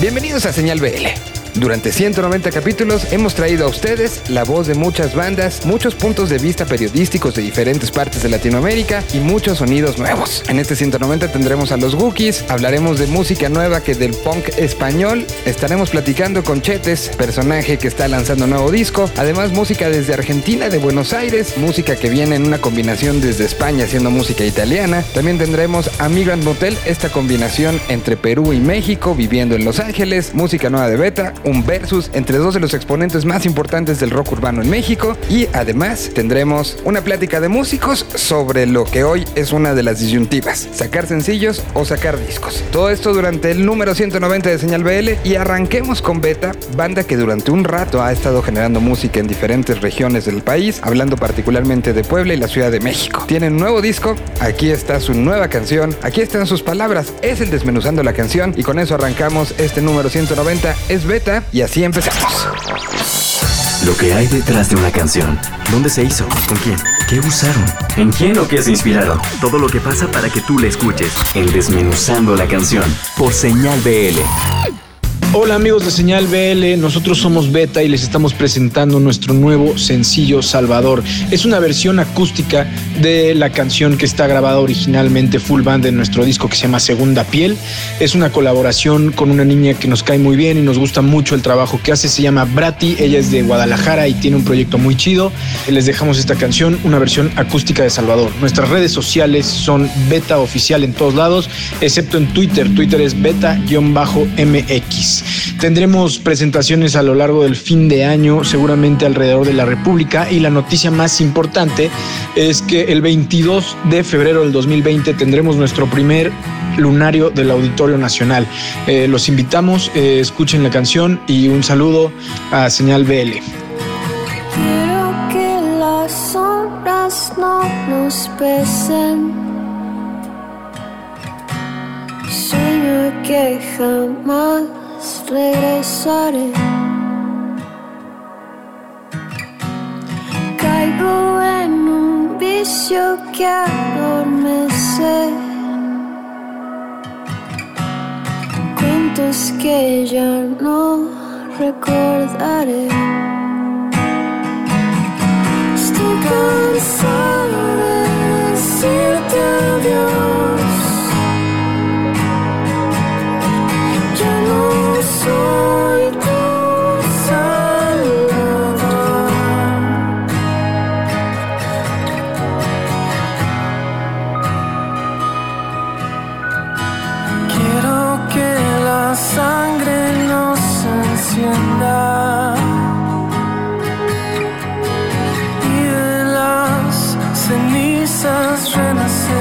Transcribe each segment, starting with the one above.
Bienvenidos a Señal BL. Durante 190 capítulos hemos traído a ustedes la voz de muchas bandas, muchos puntos de vista periodísticos de diferentes partes de Latinoamérica y muchos sonidos nuevos. En este 190 tendremos a los Gookies, hablaremos de música nueva que del punk español, estaremos platicando con Chetes, personaje que está lanzando un nuevo disco, además música desde Argentina, de Buenos Aires, música que viene en una combinación desde España haciendo música italiana. También tendremos a Migrant Motel, esta combinación entre Perú y México, viviendo en Los Ángeles, música nueva de Beta, un versus entre dos de los exponentes más importantes del rock urbano en México y además tendremos una plática de músicos sobre lo que hoy es una de las disyuntivas, sacar sencillos o sacar discos. Todo esto durante el número 190 de Señal BL y arranquemos con Beta, banda que durante un rato ha estado generando música en diferentes regiones del país, hablando particularmente de Puebla y la Ciudad de México. Tienen un nuevo disco, aquí está su nueva canción, aquí están sus palabras, es el desmenuzando la canción y con eso arrancamos este número 190, es Beta y así empezamos. Lo que hay detrás de una canción. ¿Dónde se hizo? ¿Con quién? ¿Qué usaron? ¿En quién o qué se inspiraron? Todo lo que pasa para que tú la escuches. En Desmenuzando la canción. Por Señal BL. Hola amigos de Señal BL, nosotros somos Beta y les estamos presentando nuestro nuevo sencillo Salvador. Es una versión acústica de la canción que está grabada originalmente full band en nuestro disco que se llama Segunda Piel. Es una colaboración con una niña que nos cae muy bien y nos gusta mucho el trabajo que hace. Se llama Brati, ella es de Guadalajara y tiene un proyecto muy chido. Les dejamos esta canción, una versión acústica de Salvador. Nuestras redes sociales son Beta Oficial en todos lados, excepto en Twitter. Twitter es Beta-MX. Tendremos presentaciones a lo largo del fin de año, seguramente alrededor de la República, y la noticia más importante es que el 22 de febrero del 2020 tendremos nuestro primer lunario del Auditorio Nacional. Eh, los invitamos, eh, escuchen la canción y un saludo a Señal BL. Quiero que las horas no nos pesen. Sueño que jamás regresaré. Caigo en un vicio que adormece. Cuentos que ya no recordaré. Estoy cansado de decirte adiós. Renaissance, Renaissance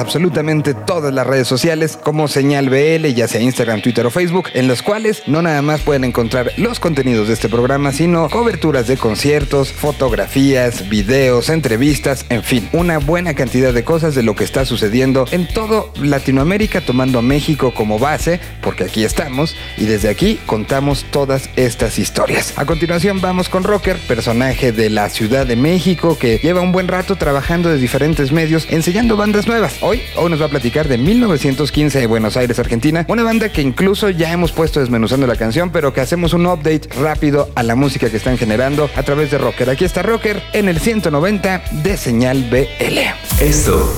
absolutamente todas las redes sociales como Señal BL, ya sea Instagram, Twitter o Facebook, en los cuales no nada más pueden encontrar los contenidos de este programa, sino coberturas de conciertos, fotografías, videos, entrevistas, en fin, una buena cantidad de cosas de lo que está sucediendo en todo Latinoamérica, tomando a México como base, porque aquí estamos, y desde aquí contamos todas estas historias. A continuación vamos con Rocker, personaje de la Ciudad de México que lleva un buen rato trabajando de diferentes medios enseñando bandas nuevas. Hoy, hoy nos va a platicar de 1915 de Buenos Aires, Argentina, una banda que incluso ya hemos puesto desmenuzando la canción, pero que hacemos un update rápido a la música que están generando a través de Rocker. Aquí está Rocker en el 190 de Señal BL. Esto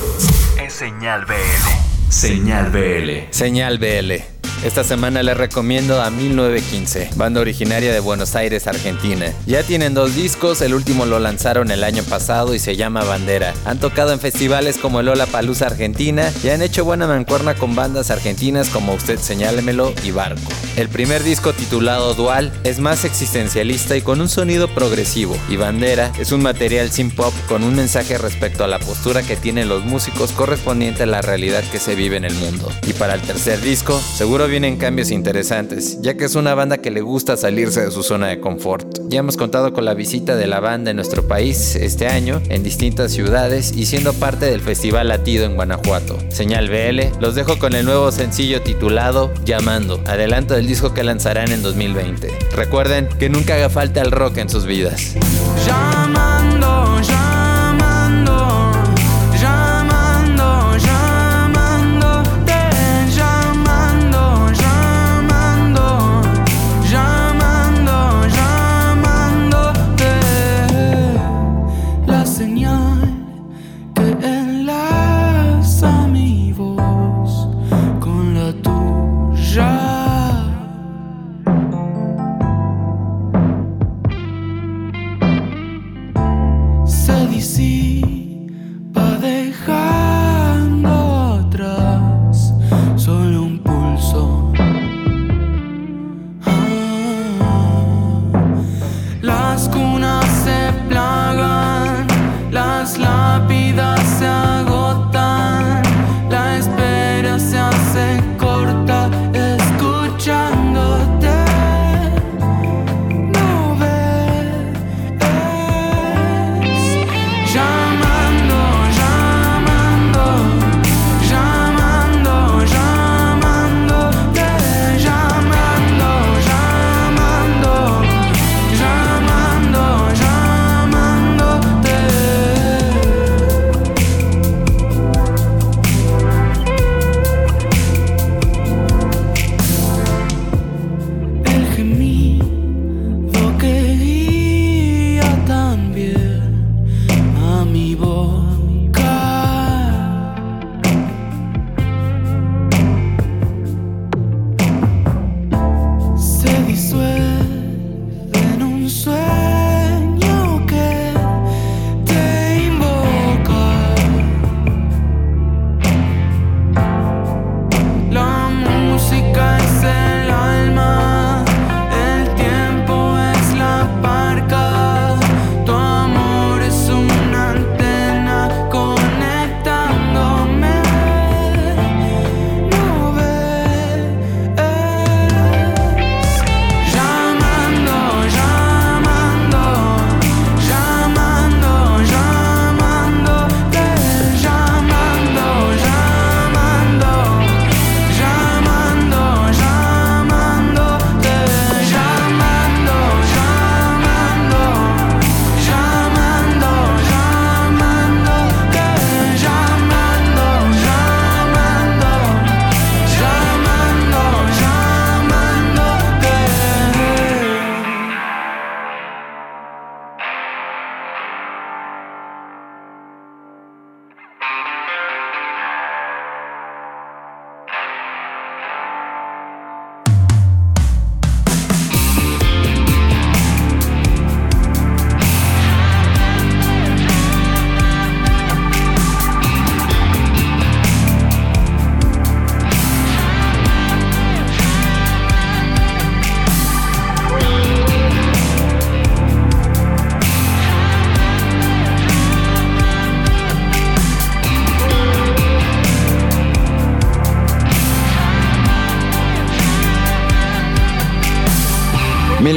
es Señal BL. Señal BL. Señal BL. Esta semana les recomiendo a 1915, banda originaria de Buenos Aires, Argentina. Ya tienen dos discos, el último lo lanzaron el año pasado y se llama Bandera. Han tocado en festivales como Lola Palusa Argentina y han hecho buena mancuerna con bandas argentinas como Usted Señálemelo y Barco. El primer disco titulado Dual es más existencialista y con un sonido progresivo, y Bandera es un material sin pop con un mensaje respecto a la postura que tienen los músicos correspondiente a la realidad que se vive en el mundo. Y para el tercer disco, seguro vienen cambios interesantes, ya que es una banda que le gusta salirse de su zona de confort. Ya hemos contado con la visita de la banda en nuestro país este año, en distintas ciudades y siendo parte del Festival Latido en Guanajuato. Señal BL, los dejo con el nuevo sencillo titulado Llamando, adelanto del disco que lanzarán en 2020. Recuerden que nunca haga falta el rock en sus vidas.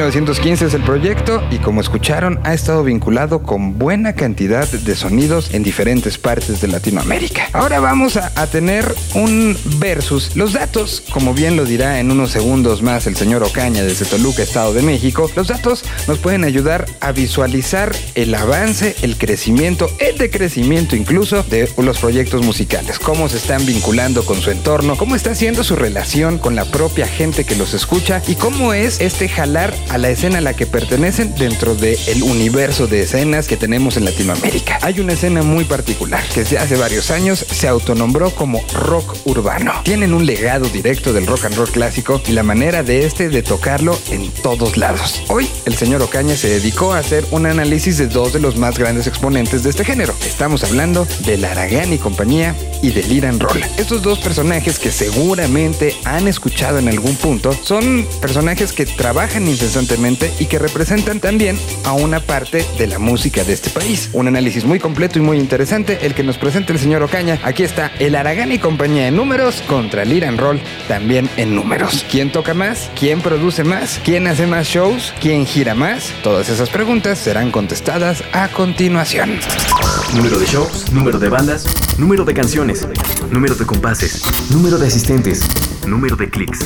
1915 es el proyecto y como escucharon ha estado vinculado con buena cantidad de sonidos en diferentes partes de Latinoamérica. Ahora vamos a, tener un versus. Los datos, como bien lo dirá en unos segundos más el señor Ocaña desde Toluca, Estado de México, los datos nos pueden ayudar a visualizar el avance, el crecimiento, el decrecimiento incluso de los proyectos musicales, cómo se están vinculando con su entorno, cómo está siendo su relación con la propia gente que los escucha y cómo es este jalar a la escena a la que pertenecen dentro del universo de escenas que tenemos en Latinoamérica. Hay una escena muy particular que desde hace varios años se autonombró como rock urbano. Tienen un legado directo del rock and roll clásico y la manera de este de tocarlo en todos lados. Hoy el señor Ocaña se dedicó a hacer un análisis de dos de los más grandes exponentes de este género. Estamos hablando de Aragán y compañía y del Iran Roll. Estos dos personajes que seguramente han escuchado en algún punto son personajes que trabajan incesantemente y que representan también a una parte de la música de este país. Un análisis muy completo y muy interesante el que nos presenta el señor Ocaña. Aquí está el Aragán y compañía en números contra el Iran Roll también en números. ¿Quién toca más? ¿Quién produce más? ¿Quién hace más shows? ¿Quién gira más? Todas esas preguntas serán contestadas a continuación. Número de shows, número de bandas, número de canciones, número de compases, número de asistentes, número de clics.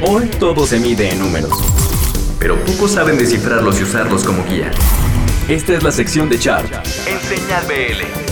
Hoy todo se mide en números, pero pocos saben descifrarlos y usarlos como guía. Esta es la sección de chart en Señal BL.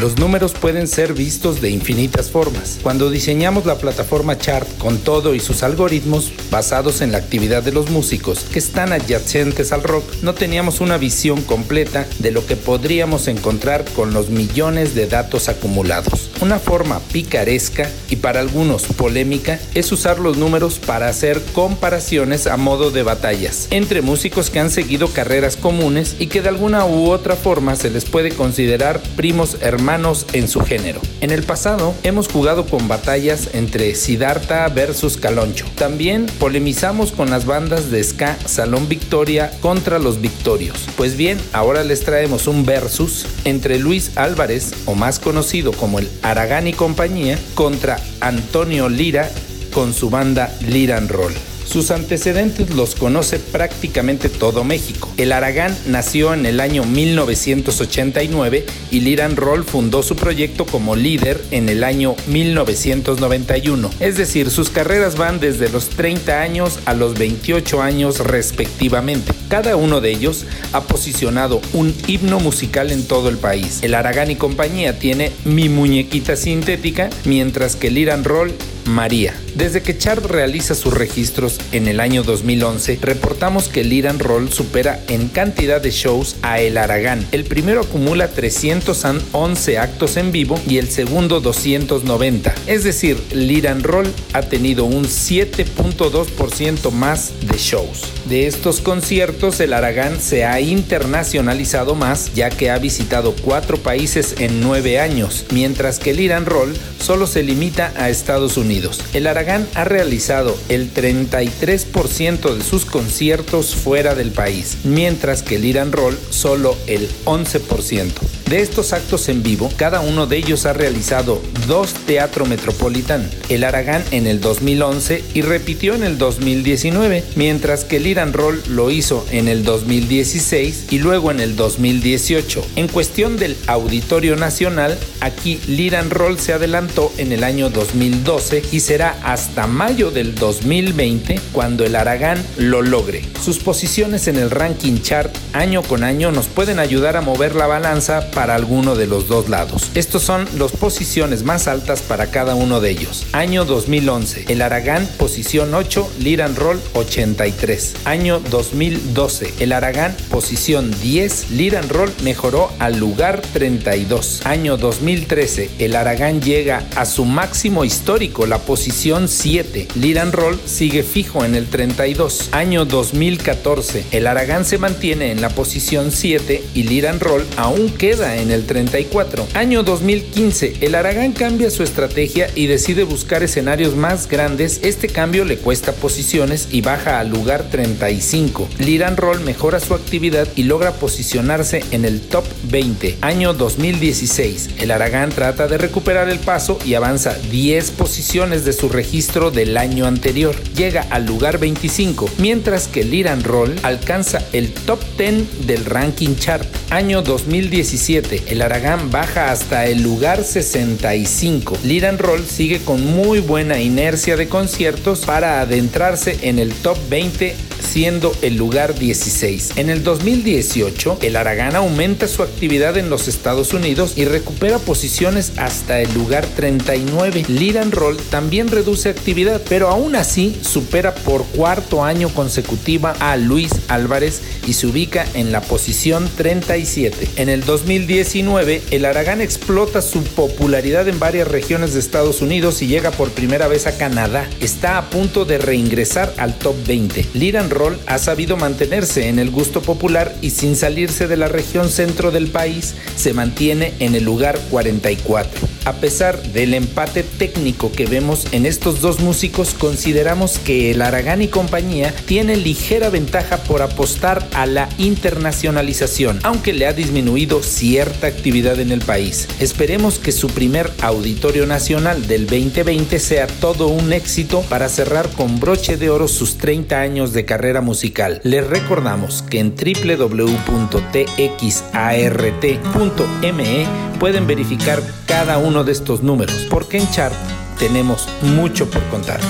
Los números pueden ser vistos de infinitas formas. Cuando diseñamos la plataforma Chart con todo y sus algoritmos basados en la actividad de los músicos que están adyacentes al rock, no teníamos una visión completa de lo que podríamos encontrar con los millones de datos acumulados. Una forma picaresca y para algunos polémica es usar los números para hacer comparaciones a modo de batallas entre músicos que han seguido carreras comunes y que de alguna u otra forma se les puede considerar primos hermanos en su género. En el pasado hemos jugado con batallas entre Siddhartha versus Caloncho. También polemizamos con las bandas de ska Salón Victoria contra los Victorios. Pues bien, ahora les traemos un versus entre Luis Álvarez, o más conocido como el Aragán y compañía, contra Antonio Lira con su banda Liran Roll. Sus antecedentes los conoce prácticamente todo México. El Aragán nació en el año 1989 y Liran Roll fundó su proyecto como líder en el año 1991. Es decir, sus carreras van desde los 30 años a los 28 años respectivamente. Cada uno de ellos ha posicionado un himno musical en todo el país. El Aragán y compañía tiene Mi Muñequita Sintética, mientras que Liran Roll María. Desde que Chart realiza sus registros en el año 2011, reportamos que el Iran Roll supera en cantidad de shows a El Aragán. El primero acumula 311 actos en vivo y el segundo 290. Es decir, el Iran Roll ha tenido un 7.2% más de shows. De estos conciertos, el Aragán se ha internacionalizado más, ya que ha visitado cuatro países en nueve años, mientras que el Iran Roll solo se limita a Estados Unidos. El Aragán ha realizado el 33% de sus conciertos fuera del país, mientras que el Iran Roll solo el 11%. De estos actos en vivo, cada uno de ellos ha realizado dos Teatro Metropolitan, el Aragán en el 2011 y repitió en el 2019, mientras que el Iran Roll lo hizo en el 2016 y luego en el 2018. En cuestión del Auditorio Nacional, aquí Liran Roll se adelantó en el año 2012 y será hasta mayo del 2020 cuando el Aragán lo logre. Sus posiciones en el ranking chart año con año nos pueden ayudar a mover la balanza para alguno de los dos lados. Estos son las posiciones más altas para cada uno de ellos. Año 2011, el Aragán posición 8, Liran Roll 83. Año 2012, el Aragán posición 10, Liran Roll mejoró al lugar 32. Año 2013, el Aragán llega a su máximo histórico, la posición 7. Liran Roll sigue fijo en el 32. Año 2014, el Aragán se mantiene en la posición 7 y Liran Roll aún queda en el 34. Año 2015, el Aragán cambia su estrategia y decide buscar escenarios más grandes. Este cambio le cuesta posiciones y baja al lugar 35. Liran Roll mejora su actividad y logra posicionarse en el top 20. Año 2016, el Aragán trata de recuperar el paso y avanza 10 posiciones de su registro del año anterior. Llega al lugar 25, mientras que Liran Roll alcanza el top 10 del ranking chart. Año 2017, el Aragán baja hasta el lugar 65. Liran Roll sigue con muy buena inercia de conciertos para adentrarse en el top 20 siendo el lugar 16. En el 2018, el Aragán aumenta su actividad en los Estados Unidos y recupera posiciones hasta el lugar 39. Liran Roll también reduce actividad, pero aún así supera por cuarto año consecutiva a Luis Álvarez y se ubica en la posición 37. En el 2019, el Aragán explota su popularidad en varias regiones de Estados Unidos y llega por primera vez a Canadá. Está a punto de reingresar al top 20. Liran Roll ha sabido mantenerse en el gusto popular y sin salirse de la región centro del país, se mantiene en el lugar 44. A pesar del empate técnico que vemos en estos dos músicos, consideramos que el Aragán y compañía tiene ligera ventaja por apostar a la internacionalización, aunque le ha disminuido cierta actividad en el país. Esperemos que su primer auditorio nacional del 2020 sea todo un éxito para cerrar con broche de oro sus 30 años de carrera musical. Les recordamos que en www.txart.me pueden verificar cada uno de estos números, porque en Chart tenemos mucho por contar.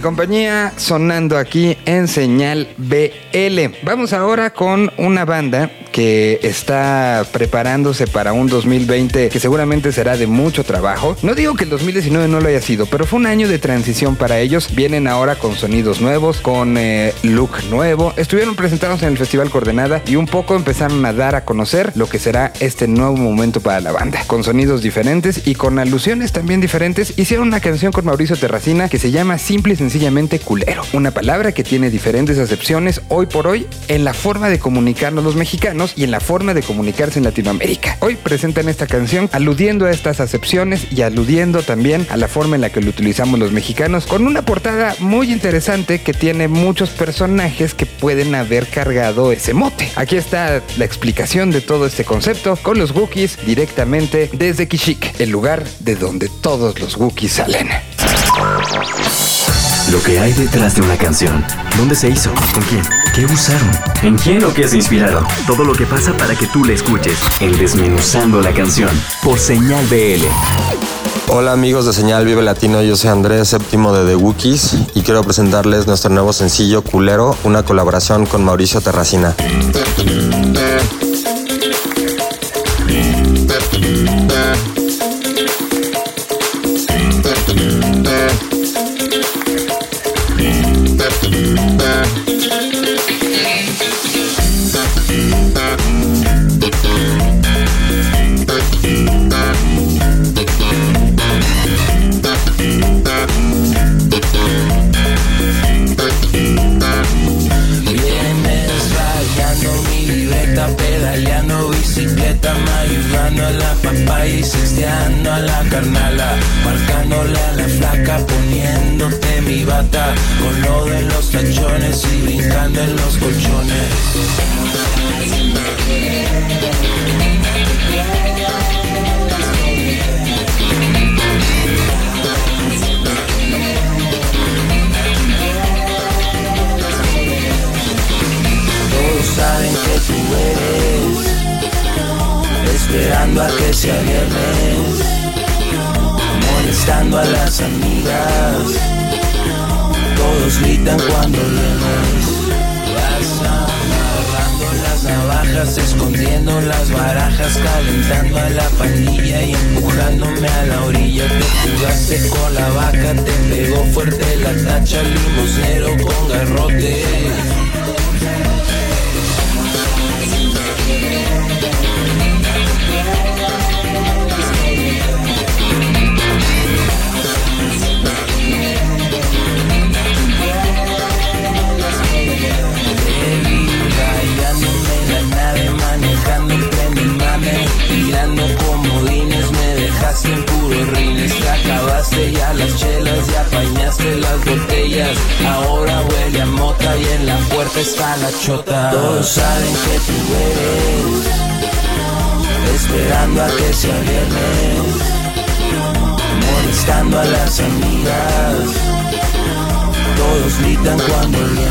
Compañía sonando aquí en señal BL. Vamos ahora con una banda que está preparándose para un 2020 que seguramente será de mucho trabajo. No digo que el 2019 no lo haya sido, pero fue un año de transición para ellos. Vienen ahora con sonidos nuevos, con eh, look nuevo. Estuvieron presentados en el Festival Coordenada y un poco empezaron a dar a conocer lo que será este nuevo momento para la banda. Con sonidos diferentes y con alusiones también diferentes, hicieron una canción con Mauricio Terracina que se llama simple y sencillamente culero. Una palabra que tiene diferentes acepciones hoy por hoy en la forma de comunicarnos los mexicanos y en la forma de comunicarse en Latinoamérica. Hoy presentan esta canción aludiendo a estas acepciones y aludiendo también a la forma en la que lo utilizamos los mexicanos con una portada muy interesante que tiene muchos personajes que pueden haber cargado ese mote. Aquí está la explicación de todo este concepto con los Wookiees directamente desde Kishik, el lugar de donde todos los Wookiees salen. Lo que hay detrás de una canción. ¿Dónde se hizo? ¿Con quién? ¿Qué usaron? ¿En quién o qué se inspiraron? Todo lo que pasa para que tú la escuches. En Desmenuzando la canción. Por Señal BL. Hola amigos de Señal Vive Latino, yo soy Andrés Séptimo de The Wookiees y quiero presentarles nuestro nuevo sencillo Culero, una colaboración con Mauricio Terracina. Con lo de los tachones y brincando en los colchones. La tacha Todos gritan cuando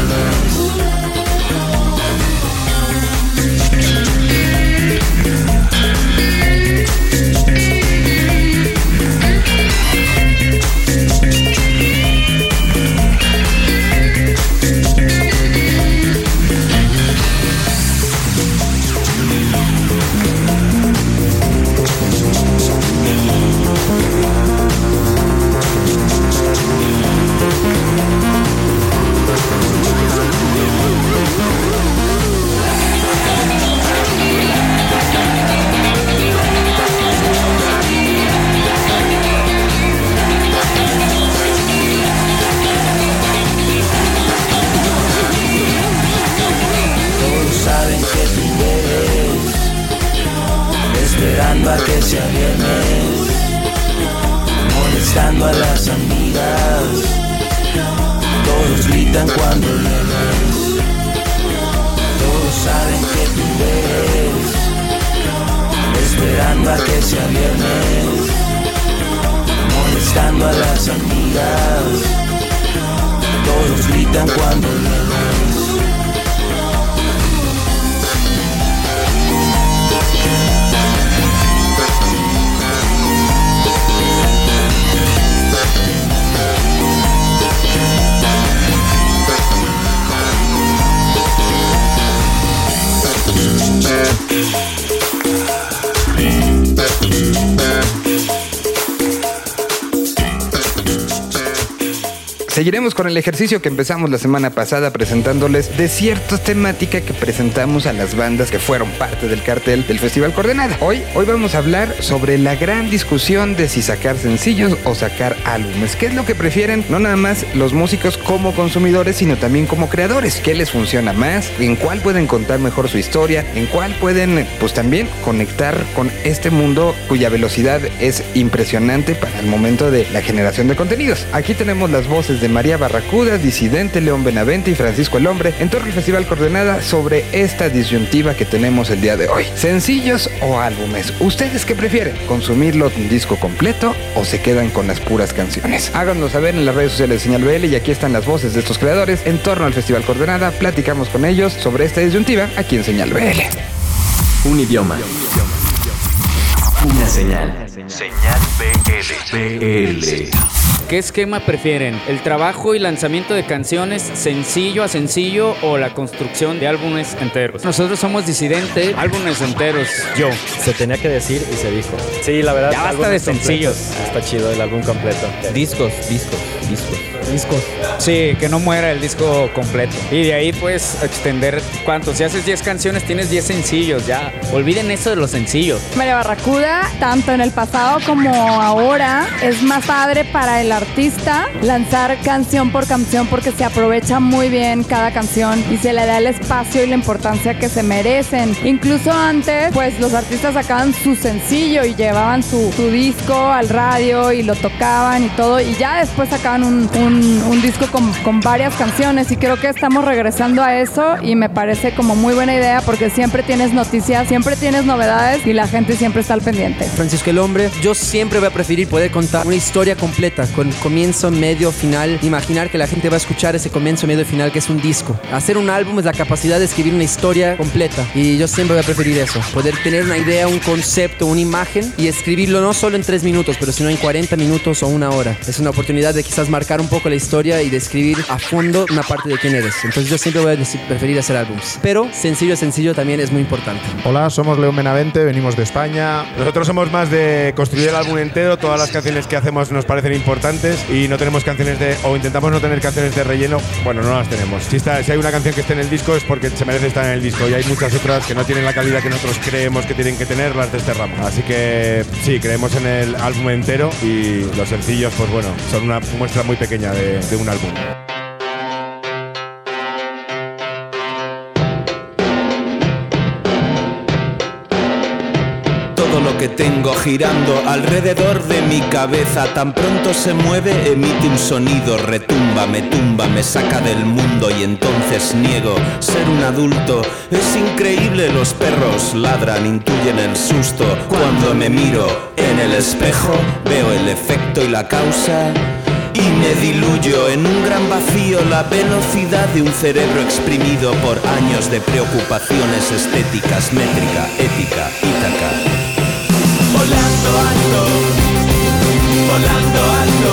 ejercicio que empezamos la semana pasada presentándoles de cierta temática que presentamos a las bandas que fueron parte del cartel del Festival Coordenada. Hoy, hoy vamos a hablar sobre la gran discusión de si sacar sencillos o sacar álbumes. ¿Qué es lo que prefieren? No nada más los músicos como consumidores, sino también como creadores. ¿Qué les funciona más? ¿En cuál pueden contar mejor su historia? ¿En cuál pueden, pues también, conectar con este mundo cuya velocidad es impresionante para el momento de la generación de contenidos? Aquí tenemos las voces de María Barracuda, Disidente, León Benavente y Francisco el Hombre en al Festival Coordenada sobre esta disyuntiva que tenemos el día de hoy. ¿Sencillos o álbumes? ¿Ustedes qué prefieren? ¿Consumirlo en disco completo o se quedan con las puras canciones? Háganos saber en las redes sociales de Señal BL y aquí están las voces de estos creadores en torno al Festival Coordenada. Platicamos con ellos sobre esta disyuntiva aquí en Señal BL. Un idioma. Una señal. Señal BL. BL. ¿Qué esquema prefieren? ¿El trabajo y lanzamiento de canciones sencillo a sencillo o la construcción de álbumes enteros? Nosotros somos disidente, álbumes enteros, yo. Se tenía que decir y se dijo. Sí, la verdad. Ya basta de sencillos. completos. Está chido el álbum completo. Discos, discos, discos. Discos. Sí, que no muera el disco completo. Y de ahí pues extender cuánto. Si haces 10 canciones tienes 10 sencillos, ya. Olviden eso de los sencillos. María Barracuda, tanto en el pasado como ahora, es más padre para el artista lanzar canción por canción porque se aprovecha muy bien cada canción y se le da el espacio y la importancia que se merecen. Incluso antes, pues los artistas sacaban su sencillo y llevaban su, su disco al radio y lo tocaban y todo y ya después sacaban un, un- un disco con, con varias canciones y creo que estamos regresando a eso y me parece como muy buena idea porque siempre tienes noticias, siempre tienes novedades y la gente siempre está al pendiente. Francisco el Hombre, yo siempre voy a preferir poder contar una historia completa, con comienzo, medio, final. Imaginar que la gente va a escuchar ese comienzo, medio final, que es un disco. Hacer un álbum es la capacidad de escribir una historia completa. Y yo siempre voy a preferir eso. Poder tener una idea, un concepto, una imagen y escribirlo no solo en tres minutos, pero sino en 40 minutos o una hora. Es una oportunidad de quizás marcar un poco la historia y de escribir a fondo una parte de quién eres. Entonces yo siempre voy a preferir hacer álbums. Pero sencillo, sencillo también es muy importante. Hola, somos León Benavente, venimos de España. Nosotros somos más de construir el álbum entero, todas las canciones que hacemos nos parecen importantes y no tenemos canciones de, o intentamos no tener canciones de relleno, bueno, no las tenemos. Si, está, si hay una canción que esté en el disco es porque se merece estar en el disco y hay muchas otras que no tienen la calidad que nosotros creemos que tienen que tener, las desterramos. Así que sí, creemos en el álbum entero y los sencillos, pues bueno, son una muestra muy pequeña de, de un álbum. Todo lo que tengo girando alrededor de mi cabeza tan pronto se mueve, emite un sonido, retumba, me tumba, me saca del mundo y entonces niego ser un adulto. Es increíble, los perros ladran, intuyen el susto. Cuando me miro en el espejo, veo el efecto y la causa. Y me diluyo en un gran vacío la velocidad de un cerebro exprimido por años de preocupaciones estéticas, métrica, ética, ítaca. Volando alto, volando alto,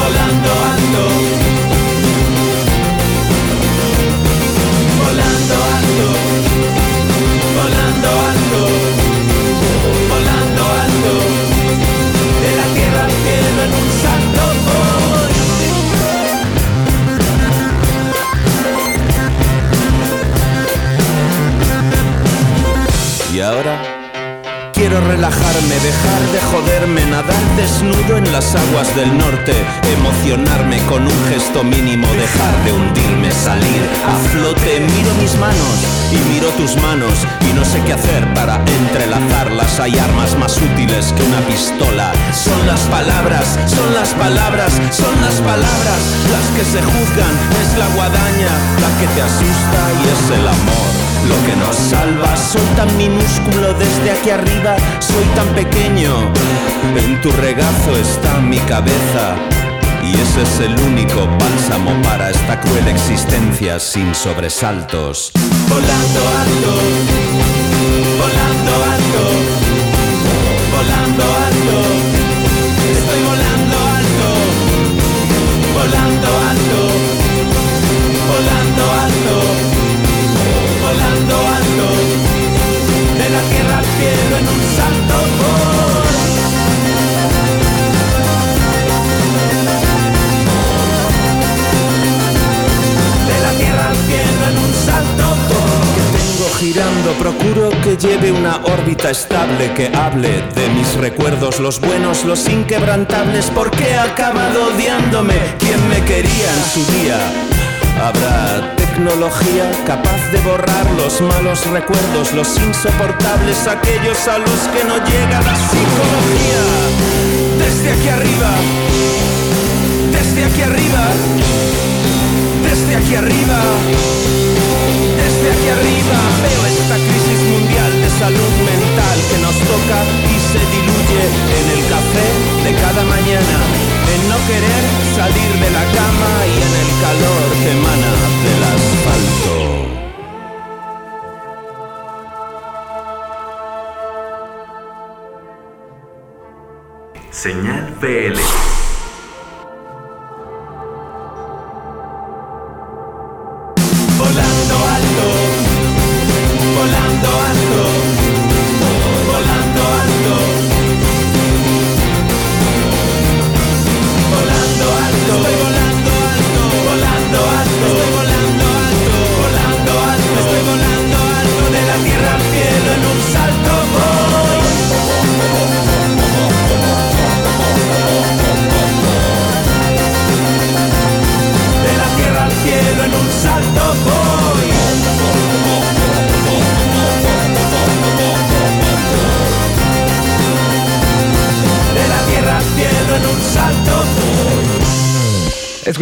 volando alto, volando alto, relajarme, dejar de joderme, nadar desnudo en las aguas del norte, emocionarme con un gesto mínimo, dejar de hundirme, salir a flote. Miro mis manos y miro tus manos y no sé qué hacer para entrelazarlas. Hay armas más útiles que una pistola. Son las palabras, son las palabras, son las palabras las que se juzgan. Es la guadaña la que te asusta y es el amor lo que nos salva. Soy tan minúsculo desde aquí arriba, soy tan pequeño. En tu regazo está mi cabeza. Y ese es el único bálsamo para esta cruel existencia sin sobresaltos. Volando alto, volando alto, volando alto. Girando procuro que lleve una órbita estable que hable de mis recuerdos los buenos los inquebrantables porque he acabado odiándome. Quien me quería en su día Habrá tecnología capaz de borrar los malos recuerdos, los insoportables, aquellos a los que no llega la psicología. Desde aquí arriba, desde aquí arriba, desde aquí arriba, desde aquí arriba veo esta crisis mundial de salud mental que nos toca y se diluye en el café de cada mañana, en no querer salir de la cama y en el calor que emana del asfalto. Señal BL.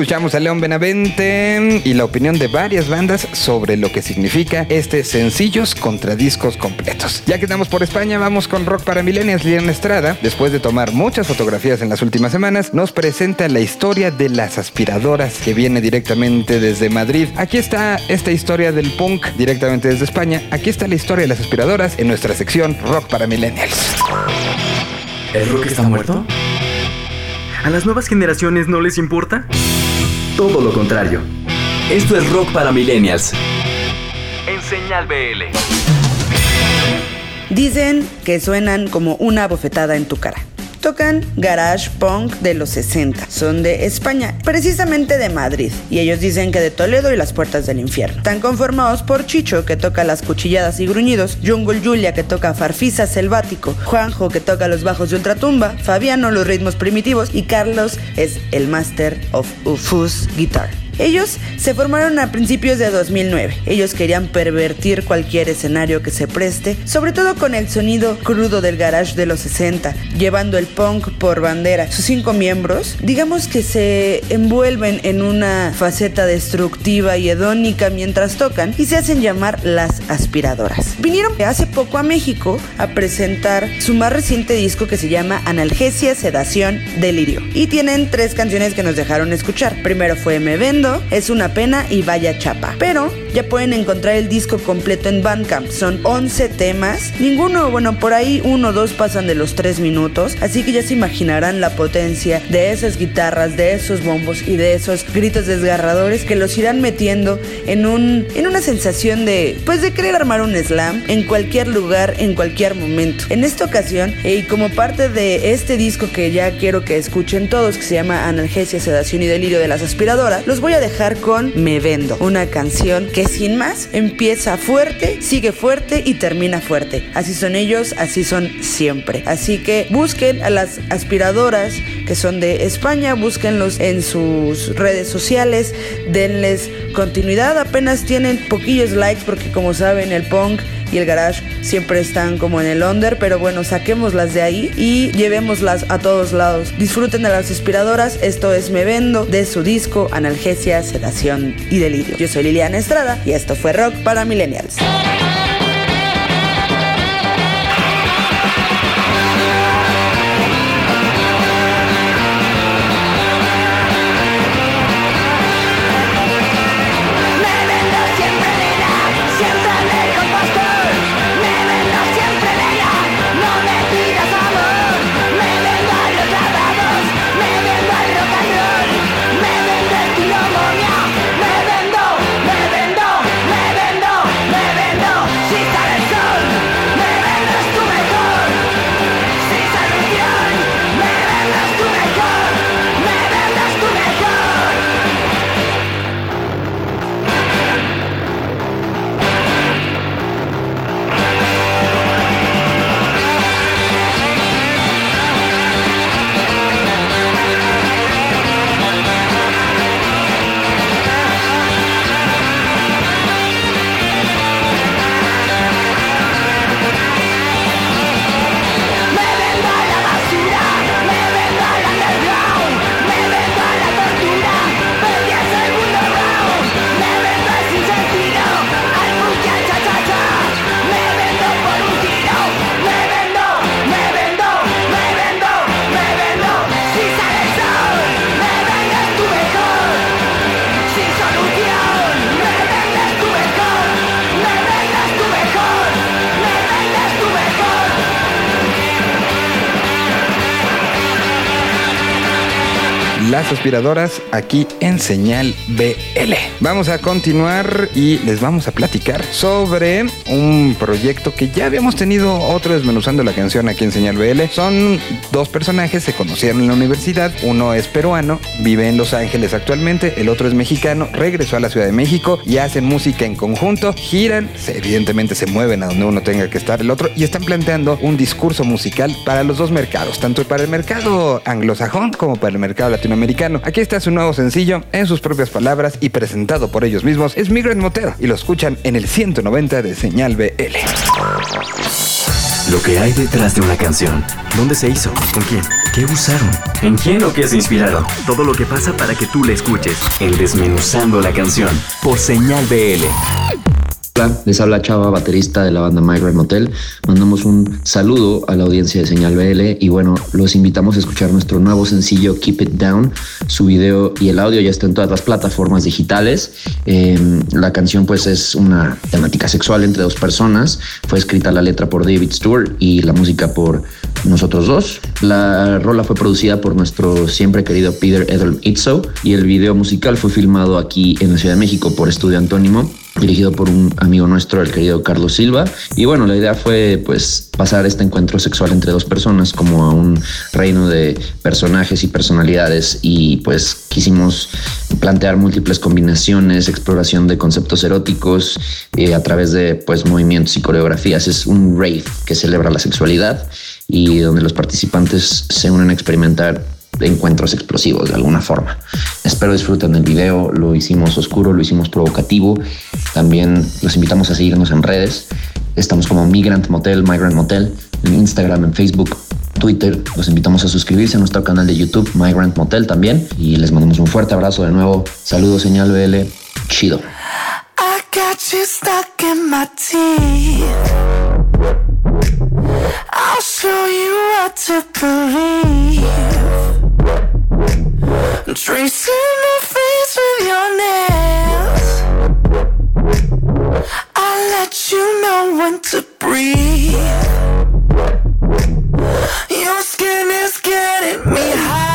Escuchamos a León Benavente y la opinión de varias bandas sobre lo que significa este sencillos contra discos completos. Ya que estamos por España, vamos con Rock para Millennials. Liliana Estrada, después de tomar muchas fotografías en las últimas semanas, nos presenta la historia de las aspiradoras que viene directamente desde Madrid. Aquí está esta historia del punk directamente desde España. Aquí está la historia de las aspiradoras en nuestra sección Rock para Millennials. ¿El rock está muerto? ¿A las nuevas generaciones no les importa? Todo lo contrario. Esto es rock para millennials. En Señal BL. Dicen que suenan como una bofetada en tu cara. Tocan garage punk de los 60. Son de España, precisamente de Madrid. Y ellos dicen que de Toledo y las puertas del infierno. Están conformados por Chicho, que toca las cuchilladas y gruñidos, Jungle Julia, que toca farfisa selvático, Juanjo, que toca los bajos de ultratumba, Fabiano, los ritmos primitivos, y Carlos es el Master of Ufus Guitar. Ellos se formaron a principios de 2009. Ellos querían pervertir cualquier escenario que se preste, sobre todo con el sonido crudo del garage de los 60, llevando el punk por bandera. Sus cinco miembros, digamos que se envuelven en una faceta destructiva y hedónica mientras tocan y se hacen llamar las aspiradoras. Vinieron hace poco a México a presentar su más reciente disco que se llama Analgesia, Sedación, Delirio. Y tienen tres canciones que nos dejaron escuchar. Primero fue Me Vendo, Es una pena y Vaya Chapa. Pero ya pueden encontrar el disco completo en Bandcamp. Son 11 temas. Ninguno, bueno, por ahí uno o dos pasan de los 3 minutos. Así que ya se imaginarán la potencia de esas guitarras, de esos bombos y de esos gritos desgarradores que los irán metiendo en un en una sensación de pues de querer armar un slam en cualquier lugar, en cualquier momento. En esta ocasión, eh, y como parte de este disco que ya quiero que escuchen todos, que se llama Analgesia, Sedación y Delirio de las Aspiradoras, los voy a dejar con Me Vendo, una canción que sin más empieza fuerte, sigue fuerte y termina fuerte. Así son ellos, así son siempre. Así que busquen a las aspiradoras que son de España, búsquenlos en sus redes sociales, denles continuidad. Apenas tienen poquillos likes porque como saben el punk y el garage siempre están como en el under, pero bueno, saquémoslas de ahí y llevémoslas a todos lados. Disfruten de las aspiradoras, esto es Me Vendo de su disco Analgesia, Sedación y Delirio. Yo soy Liliana Estrada y esto fue Rock para Millennials. Aspiradoras aquí en Señal BL. Vamos a continuar y les vamos a platicar sobre un proyecto que ya habíamos tenido otro desmenuzando la canción aquí en Señal BL. Son dos personajes, se conocieron en la universidad. Uno es peruano, vive en Los Ángeles actualmente, el otro es mexicano, regresó a la Ciudad de México y hacen música en conjunto, giran, evidentemente se mueven a donde uno tenga que estar el otro y están planteando un discurso musical para los dos mercados, tanto para el mercado anglosajón como para el mercado latinoamericano. Aquí está su nuevo sencillo, en sus propias palabras y presentado por ellos mismos, es Migrant Motel y lo escuchan en el 190 de Señal BL. Lo que hay detrás de una canción. ¿Dónde se hizo? ¿Con quién? ¿Qué usaron? ¿En quién o qué se inspiraron? Todo lo que pasa para que tú la escuches. En Desmenuzando la canción. Por Señal BL. Hola, les habla Chava, baterista de la banda Migrant Motel. Mandamos un saludo a la audiencia de Señal BL y bueno, los invitamos a escuchar nuestro nuevo sencillo Keep It Down. Su video y el audio ya está en todas las plataformas digitales. Eh, la canción pues es una temática sexual entre dos personas. Fue escrita la letra por David Stewart y la música por nosotros dos. La rola fue producida por nuestro siempre querido Peter Edel Itzo y el video musical fue filmado aquí en la Ciudad de México por Estudio Antónimo dirigido por un amigo nuestro, el querido Carlos Silva. Y bueno, la idea fue pues pasar este encuentro sexual entre dos personas como a un reino de personajes y personalidades y pues quisimos plantear múltiples combinaciones, exploración de conceptos eróticos eh, a través de pues movimientos y coreografías. Es un rave que celebra la sexualidad y donde los participantes se unen a experimentar encuentros explosivos de alguna forma. Espero disfruten del video, lo hicimos oscuro, lo hicimos provocativo. También los invitamos a seguirnos en redes. Estamos como Migrant Motel, Migrant Motel, en Instagram, en Facebook, Twitter. Los invitamos a suscribirse a nuestro canal de YouTube, Migrant Motel también. Y les mandamos un fuerte abrazo de nuevo. Saludos, señal BL. Chido. Tracing my face with your nails. I'll let you know when to breathe. Your skin is getting me high.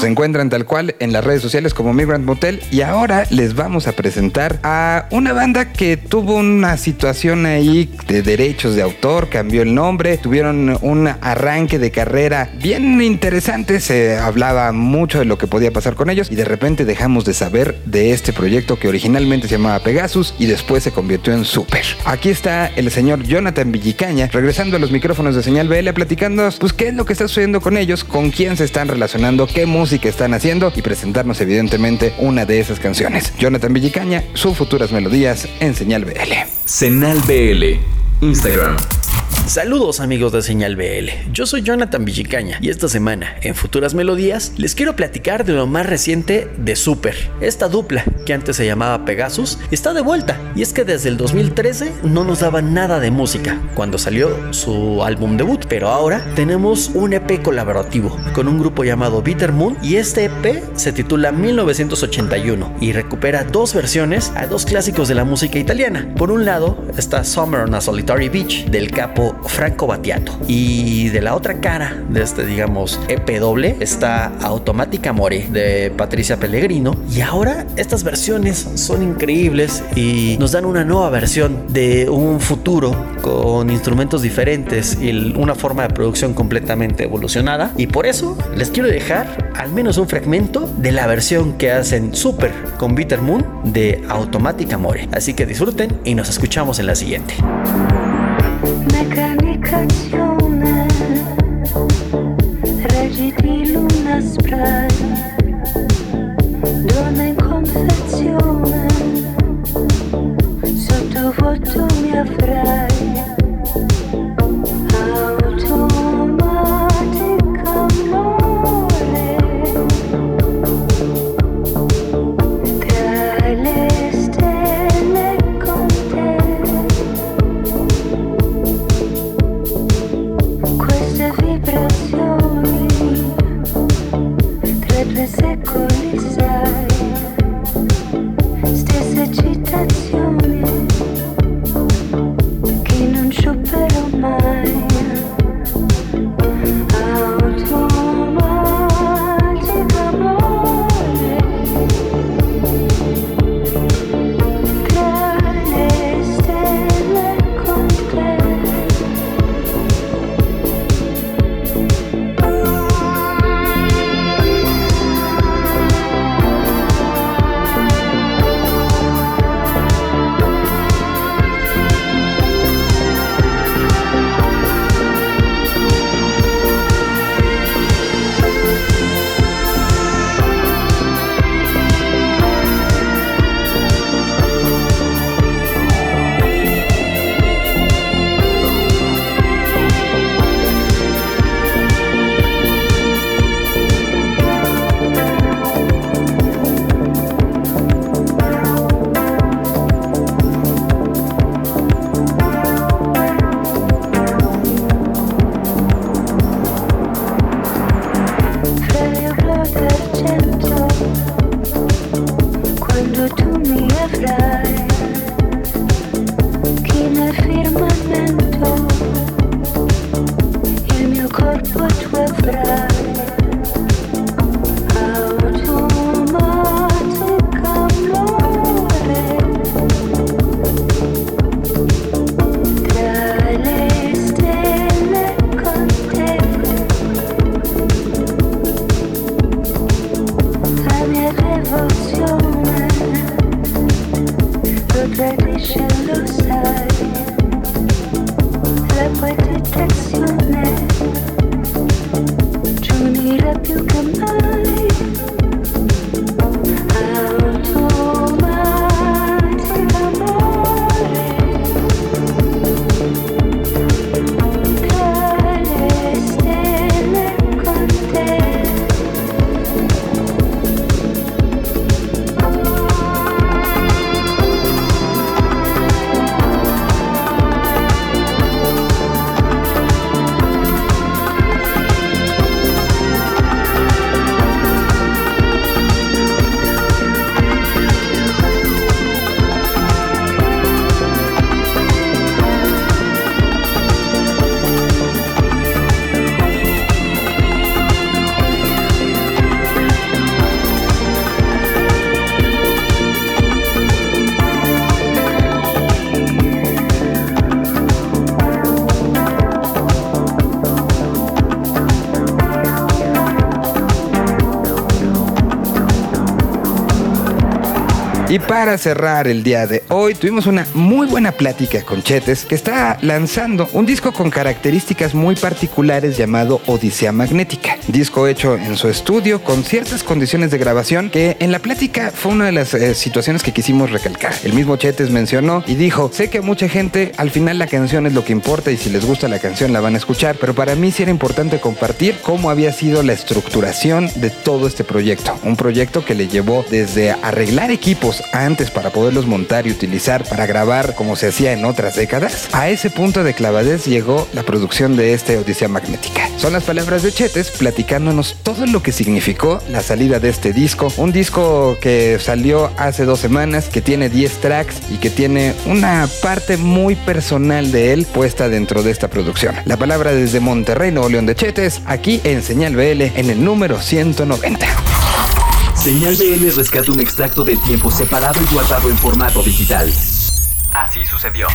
Los encuentran tal cual en las redes sociales como Migrant Motel y ahora les vamos a presentar a una banda que tuvo una situación ahí de derechos de autor, cambió el nombre, tuvieron un arranque de carrera bien interesante, se hablaba mucho de lo que podía pasar con ellos y de repente dejamos de saber de este proyecto que originalmente se llamaba Pegasus y después se convirtió en Super. Aquí está el señor Jonathan Villicaña regresando a los micrófonos de Señal BL platicando pues qué es lo que está sucediendo con ellos, con quién se están relacionando, qué música están haciendo y presentarnos evidentemente una de esas canciones. Jonathan Villicaña, sus futuras melodías en Señal BL. Señal BL. Instagram. Saludos amigos de Señal BL, yo soy Jonathan Villicaña y esta semana en Futuras Melodías les quiero platicar de lo más reciente de Super. Esta dupla, que antes se llamaba Pegasus, está de vuelta y es que desde el 2013 no nos daba nada de música cuando salió su álbum debut, pero ahora tenemos un EP colaborativo con un grupo llamado Bitter Moon y este EP se titula 1981 y recupera dos versiones a dos clásicos de la música italiana. Por un lado está Summer on a Solitary Beach del capo Franco Battiato. Y de la otra cara de este, digamos, EP doble está Automática More de Patricia Pellegrino. Y ahora estas versiones son increíbles y nos dan una nueva versión de un futuro con instrumentos diferentes y una forma de producción completamente evolucionada. Y por eso les quiero dejar al menos un fragmento de la versión que hacen Super con Bitter Moon de Automática More. Así que disfruten y nos escuchamos en la siguiente. canzone, reciti l'una spray. Y para cerrar el día de hoy, tuvimos una muy buena plática con Chetes, que está lanzando un disco con características muy particulares llamado Odisea Magnética. Disco hecho en su estudio con ciertas condiciones de grabación que en la plática fue una de las eh, situaciones que quisimos recalcar. El mismo Chetes mencionó y dijo, sé que mucha gente al final la canción es lo que importa y si les gusta la canción la van a escuchar, pero para mí sí era importante compartir cómo había sido la estructuración de todo este proyecto. Un proyecto que le llevó desde arreglar equipos antes para poderlos montar y utilizar para grabar como se hacía en otras décadas. A ese punto de clavadez llegó la producción de este Odisea Magnética. Son las palabras de Chetes platicándonos todo lo que significó la salida de este disco. Un disco que salió hace dos semanas, que tiene 10 tracks y que tiene una parte muy personal de él puesta dentro de esta producción. La palabra desde Monterrey, Nuevo León de Chetes, aquí en Señal BL en el número 190. Señal BL rescata un extracto del tiempo separado y guardado en formato digital. Así sucedió.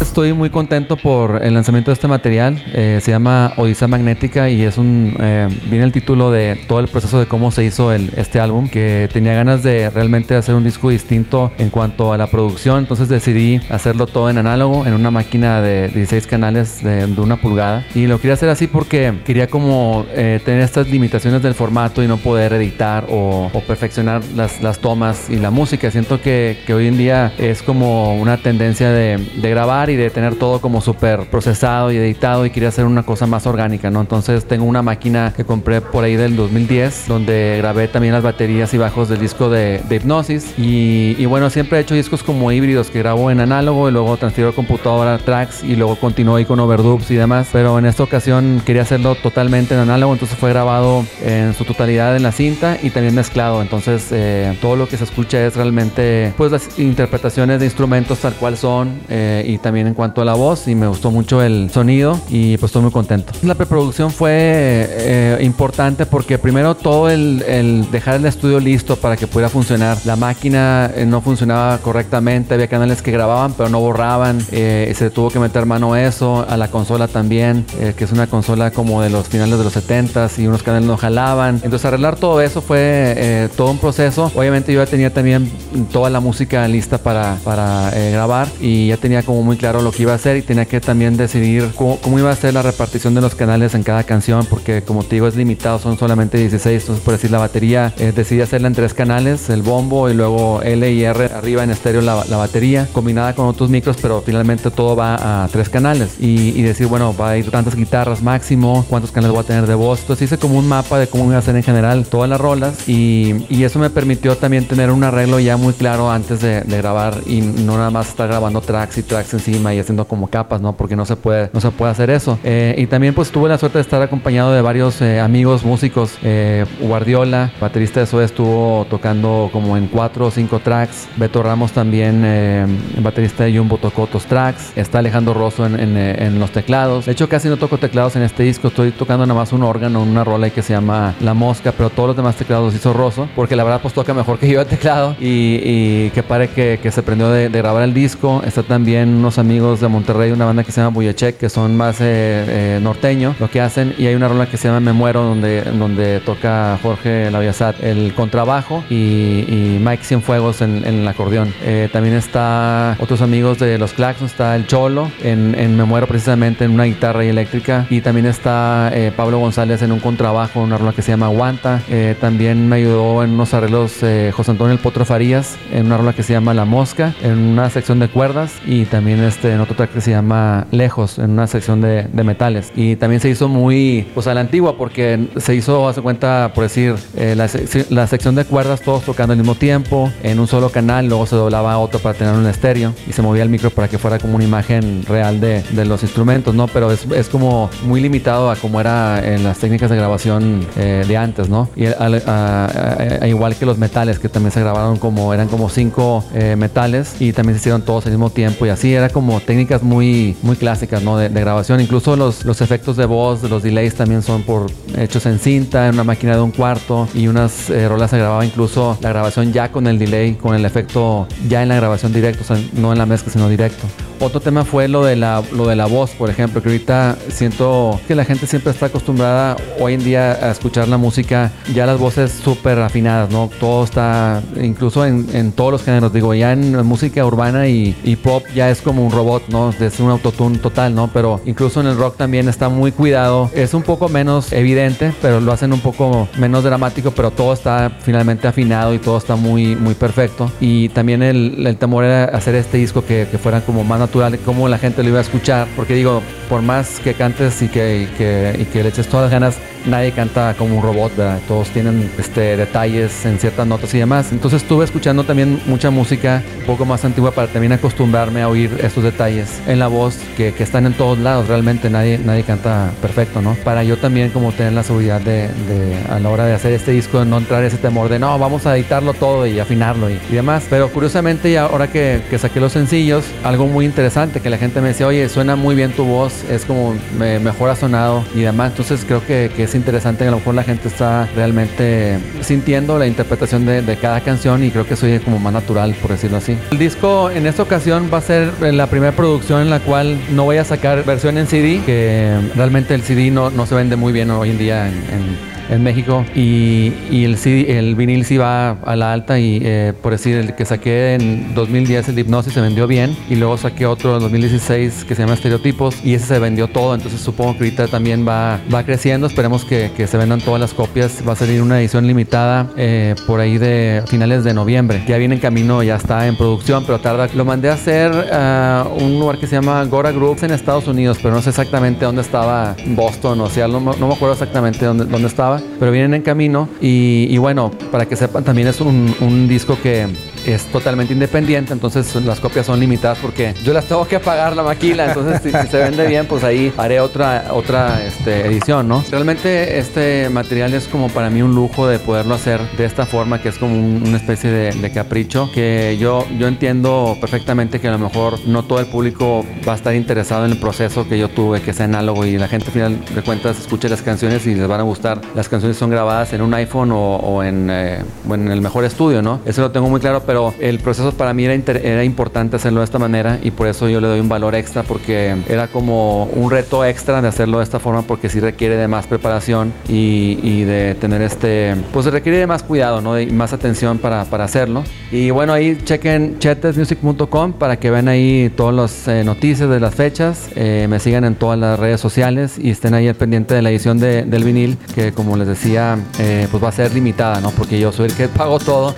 Estoy muy contento por el lanzamiento de este material. Eh, se llama Odisea Magnética y es un. eh, viene el título de todo el proceso de cómo se hizo este álbum. Que tenía ganas de realmente hacer un disco distinto en cuanto a la producción. Entonces decidí hacerlo todo en análogo, en una máquina de 16 canales de, una pulgada. Y lo quería hacer así porque quería como eh, tener estas limitaciones del formato y no poder editar o, perfeccionar las, tomas y la música. Siento que hoy en día es como una tendencia de, de grabar y de tener todo como súper procesado y editado y quería hacer una cosa más orgánica, ¿no? Entonces tengo una máquina que compré por ahí del 2010 donde grabé también las baterías y bajos del disco de, de Hipnosis. Y, y bueno, siempre he hecho discos como híbridos que grabo en análogo y luego transfiero a computadora tracks y luego continúo ahí con overdubs y demás, pero en esta ocasión quería hacerlo totalmente en análogo, entonces fue grabado en su totalidad en la cinta y también mezclado, entonces eh, todo lo que se escucha es realmente pues las interpretaciones de instrumentos tal cual son eh, y también en cuanto a la voz y me gustó mucho el sonido y pues estoy muy contento. La preproducción fue eh, importante porque primero todo el, dejar el estudio listo para que pudiera funcionar. La máquina eh, no funcionaba correctamente, había canales que grababan pero no borraban, se tuvo que meter mano eso, a la consola también, que es una consola como de los finales de los 70s y unos canales no jalaban. Entonces arreglar todo eso fue todo un proceso. Obviamente yo ya tenía también toda la música lista para, para eh, grabar y ya tenía como muy claro lo que iba a hacer y tenía que también decidir cómo, cómo iba a ser la repartición de los canales en cada canción porque como te digo es limitado, son solamente 16, entonces por decir la batería eh, decidí hacerla en tres canales, el bombo y luego L y R arriba en estéreo la, la batería combinada con otros micros pero finalmente todo va a tres canales. Y, y decir bueno va a ir tantas guitarras máximo, cuántos canales voy a tener de voz, entonces hice como un mapa de cómo iba a ser en general todas las rolas y, y eso me permitió también tener un arreglo ya muy claro antes de, de grabar y no nada más estar grabando tracks y tracks encima y haciendo como capas, ¿no? Porque no se puede, no se puede hacer eso. Eh, y también pues tuve la suerte de estar acompañado de varios eh, amigos músicos. Eh, Guardiola, baterista de eso estuvo tocando como en cuatro o cinco tracks. Beto Ramos también, eh, baterista de Jumbo tocó otros tracks. Está Alejandro Rosso en, en, los teclados. De hecho casi no toco teclados en este disco, estoy tocando nada más un órgano, una rola que se llama La Mosca, pero todos los demás teclados hizo Rosso, porque la verdad pues toca mejor que yo el teclado y, y que pare que, se prendió de grabar el disco. Está también unos amigos de Monterrey, una banda que se llama Buyechek, que son más eh, eh, norteño, lo que hacen, y hay una rola que se llama Me Muero, donde, donde toca Jorge Laviasat el contrabajo y, y Mike Cienfuegos en, en el acordeón. Eh, también está otros amigos de los Claxons, está el Cholo en, en Me Muero precisamente en una guitarra y eléctrica, y también está eh, Pablo González en un contrabajo, una rola que se llama Aguanta. Eh, también me ayudó en unos arreglos eh, José Antonio El Potro Farías, en una rola que se llama La Mosca, en una sección de cuerdas, y también este, en otro track que se llama Lejos, en una sección de, de metales. Y también se hizo muy, pues a la antigua, porque se hizo, hace cuenta, por decir, eh, la, la sección de cuerdas todos tocando al mismo tiempo, en un solo canal, luego se doblaba otro para tener un estéreo, y se movía el micro para que fuera como una imagen real de, de los instrumentos, ¿no? Pero es, es como muy limitado a como era en las técnicas de grabación eh, de antes, ¿no? Y a- igual que los metales, que también se grabaron como, eran como cinco eh, metales, y también hicieron todos al mismo tiempo y así. Era como técnicas muy, muy clásicas, ¿no? De, de grabación. Incluso los, los efectos de voz, los delays también son por hechos en cinta, en una máquina de un cuarto y unas eh, rolas se grababa incluso la grabación ya con el delay, con el efecto ya en la grabación directo, o sea, no en la mezcla, sino directo. Otro tema fue lo de la, lo de la voz, por ejemplo, que ahorita siento que la gente siempre está acostumbrada hoy en día a escuchar la música, ya las voces súper afinadas, ¿no? Todo está, incluso en, en todos los géneros, digo, ya en música urbana y, y pop ya es como un robot, ¿no? Es un autotune total, ¿no? Pero incluso en el rock también está muy cuidado, es un poco menos evidente, pero lo hacen un poco menos dramático, pero todo está finalmente afinado y todo está muy, muy perfecto. Y también el, el temor era hacer este disco que, que fuera como más natural, cómo la gente lo iba a escuchar, porque digo, por más que cantes y que, y que, y que le eches todas las ganas, nadie canta como un robot, ¿verdad? Todos tienen este, detalles en ciertas notas y demás. Entonces estuve escuchando también mucha música un poco más antigua para también acostumbrarme a oír estos detalles en la voz que, que están en todos lados. Realmente nadie, nadie canta perfecto, ¿no? Para yo también como tener la seguridad de, de a la hora de hacer este disco, de no entrar ese temor de no, vamos a editarlo todo y afinarlo y, y demás. Pero curiosamente, y ahora que, que saqué los sencillos, algo muy interesante que la gente me decía, oye, suena muy bien tu voz, es como me, mejor sonado y demás. Entonces creo que, que es interesante que a lo mejor la gente está realmente sintiendo la interpretación de, de cada canción y creo que soy como más natural, por decirlo así. El disco en esta ocasión va a ser la primera producción en la cual no voy a sacar versión en CD, que realmente el CD no, no se vende muy bien hoy en día en en México y, el, CD el vinil sí va a la alta y eh, por decir el que saqué en 2010 el Hipnosis se vendió bien y luego saqué otro en 2016 que se llama Estereotipos y ese se vendió todo. Entonces supongo que ahorita también va, va creciendo. Esperemos que, se vendan todas las copias. Va a salir una edición limitada eh, por ahí de finales de noviembre. Ya viene en camino ya está en producción pero tarda. Lo mandé a hacer a un lugar que se llama Gora Groups en Estados Unidos pero no sé exactamente dónde estaba Boston o sea no, no me acuerdo exactamente dónde, dónde estaba pero vienen en camino. Y, bueno, para que sepan, también es un disco que es totalmente independiente, entonces las copias son limitadas porque yo las tengo que pagar la maquila, entonces si, se vende bien, pues ahí haré otra otra este, edición, ¿no? Realmente este material es como para mí un lujo de poderlo hacer de esta forma, que es como un- una especie de, capricho, que yo, yo entiendo perfectamente que a lo mejor no todo el público va a estar interesado en el proceso que yo tuve, que es análogo y la gente al final de cuentas escuche las canciones y les van a gustar. Las canciones son grabadas en un iPhone o, en, eh, en el mejor estudio, ¿no? Eso lo tengo muy claro, pero el proceso para mí era, importante hacerlo de esta manera y por eso yo le doy un valor extra porque era como un reto extra de hacerlo de esta forma porque sí requiere de más preparación y, de tener este, pues requiere de más cuidado, ¿no? Y más atención para, para hacerlo. Y bueno, ahí chequen chetesmusic.com para que vean ahí todas las eh, noticias de las fechas, eh, me sigan en todas las redes sociales y estén ahí al pendiente de la edición de- del vinil que como les decía, eh, pues va a ser limitada, ¿no? Porque yo soy el que pago todo.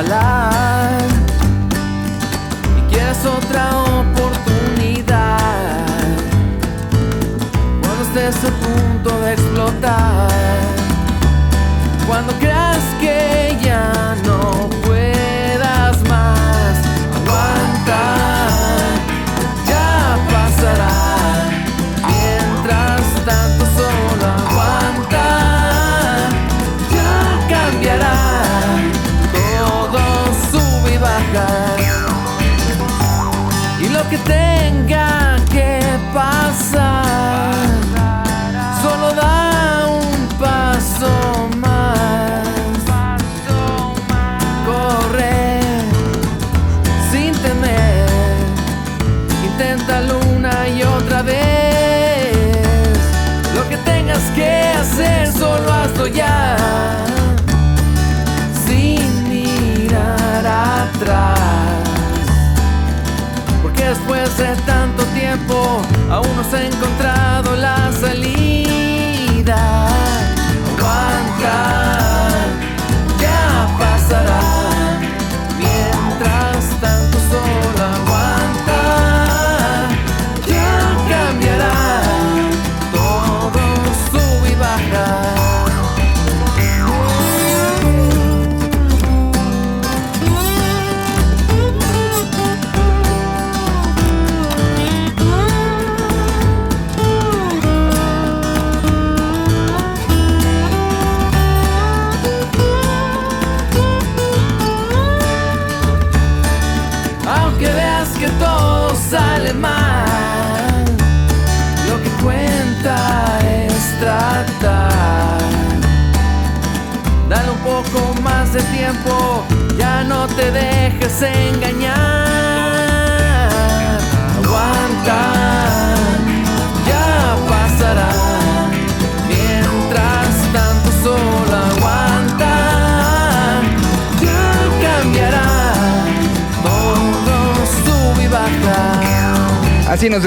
Y quieras otra oportunidad, cuando estés a punto de explotar, cuando creas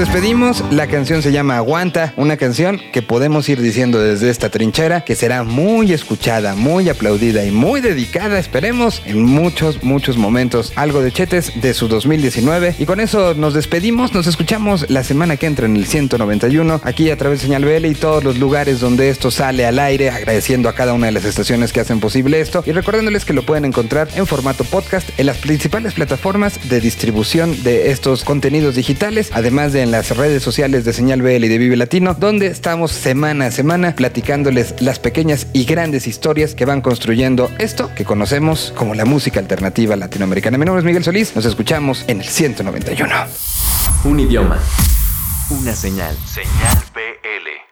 despedimos. La canción se llama Aguanta, una canción que podemos ir diciendo desde esta trinchera que será muy escuchada, muy aplaudida y muy dedicada, esperemos, en muchos, muchos momentos. Algo de Chetes de su 2019. Y con eso nos despedimos. Nos escuchamos la semana que entra en el 191, aquí a través de Señal BL y todos los lugares donde esto sale al aire, agradeciendo a cada una de las estaciones que hacen posible esto y recordándoles que lo pueden encontrar en formato podcast en las principales plataformas de distribución de estos contenidos digitales, además de en las redes sociales de Señal BL y de Vive Latino, donde estamos semana a semana platicándoles las pequeñas y grandes historias que van construyendo esto que conocemos como la música alternativa latinoamericana. Mi nombre es Miguel Solís, nos escuchamos en el 191. Un idioma. Una señal. Señal BL.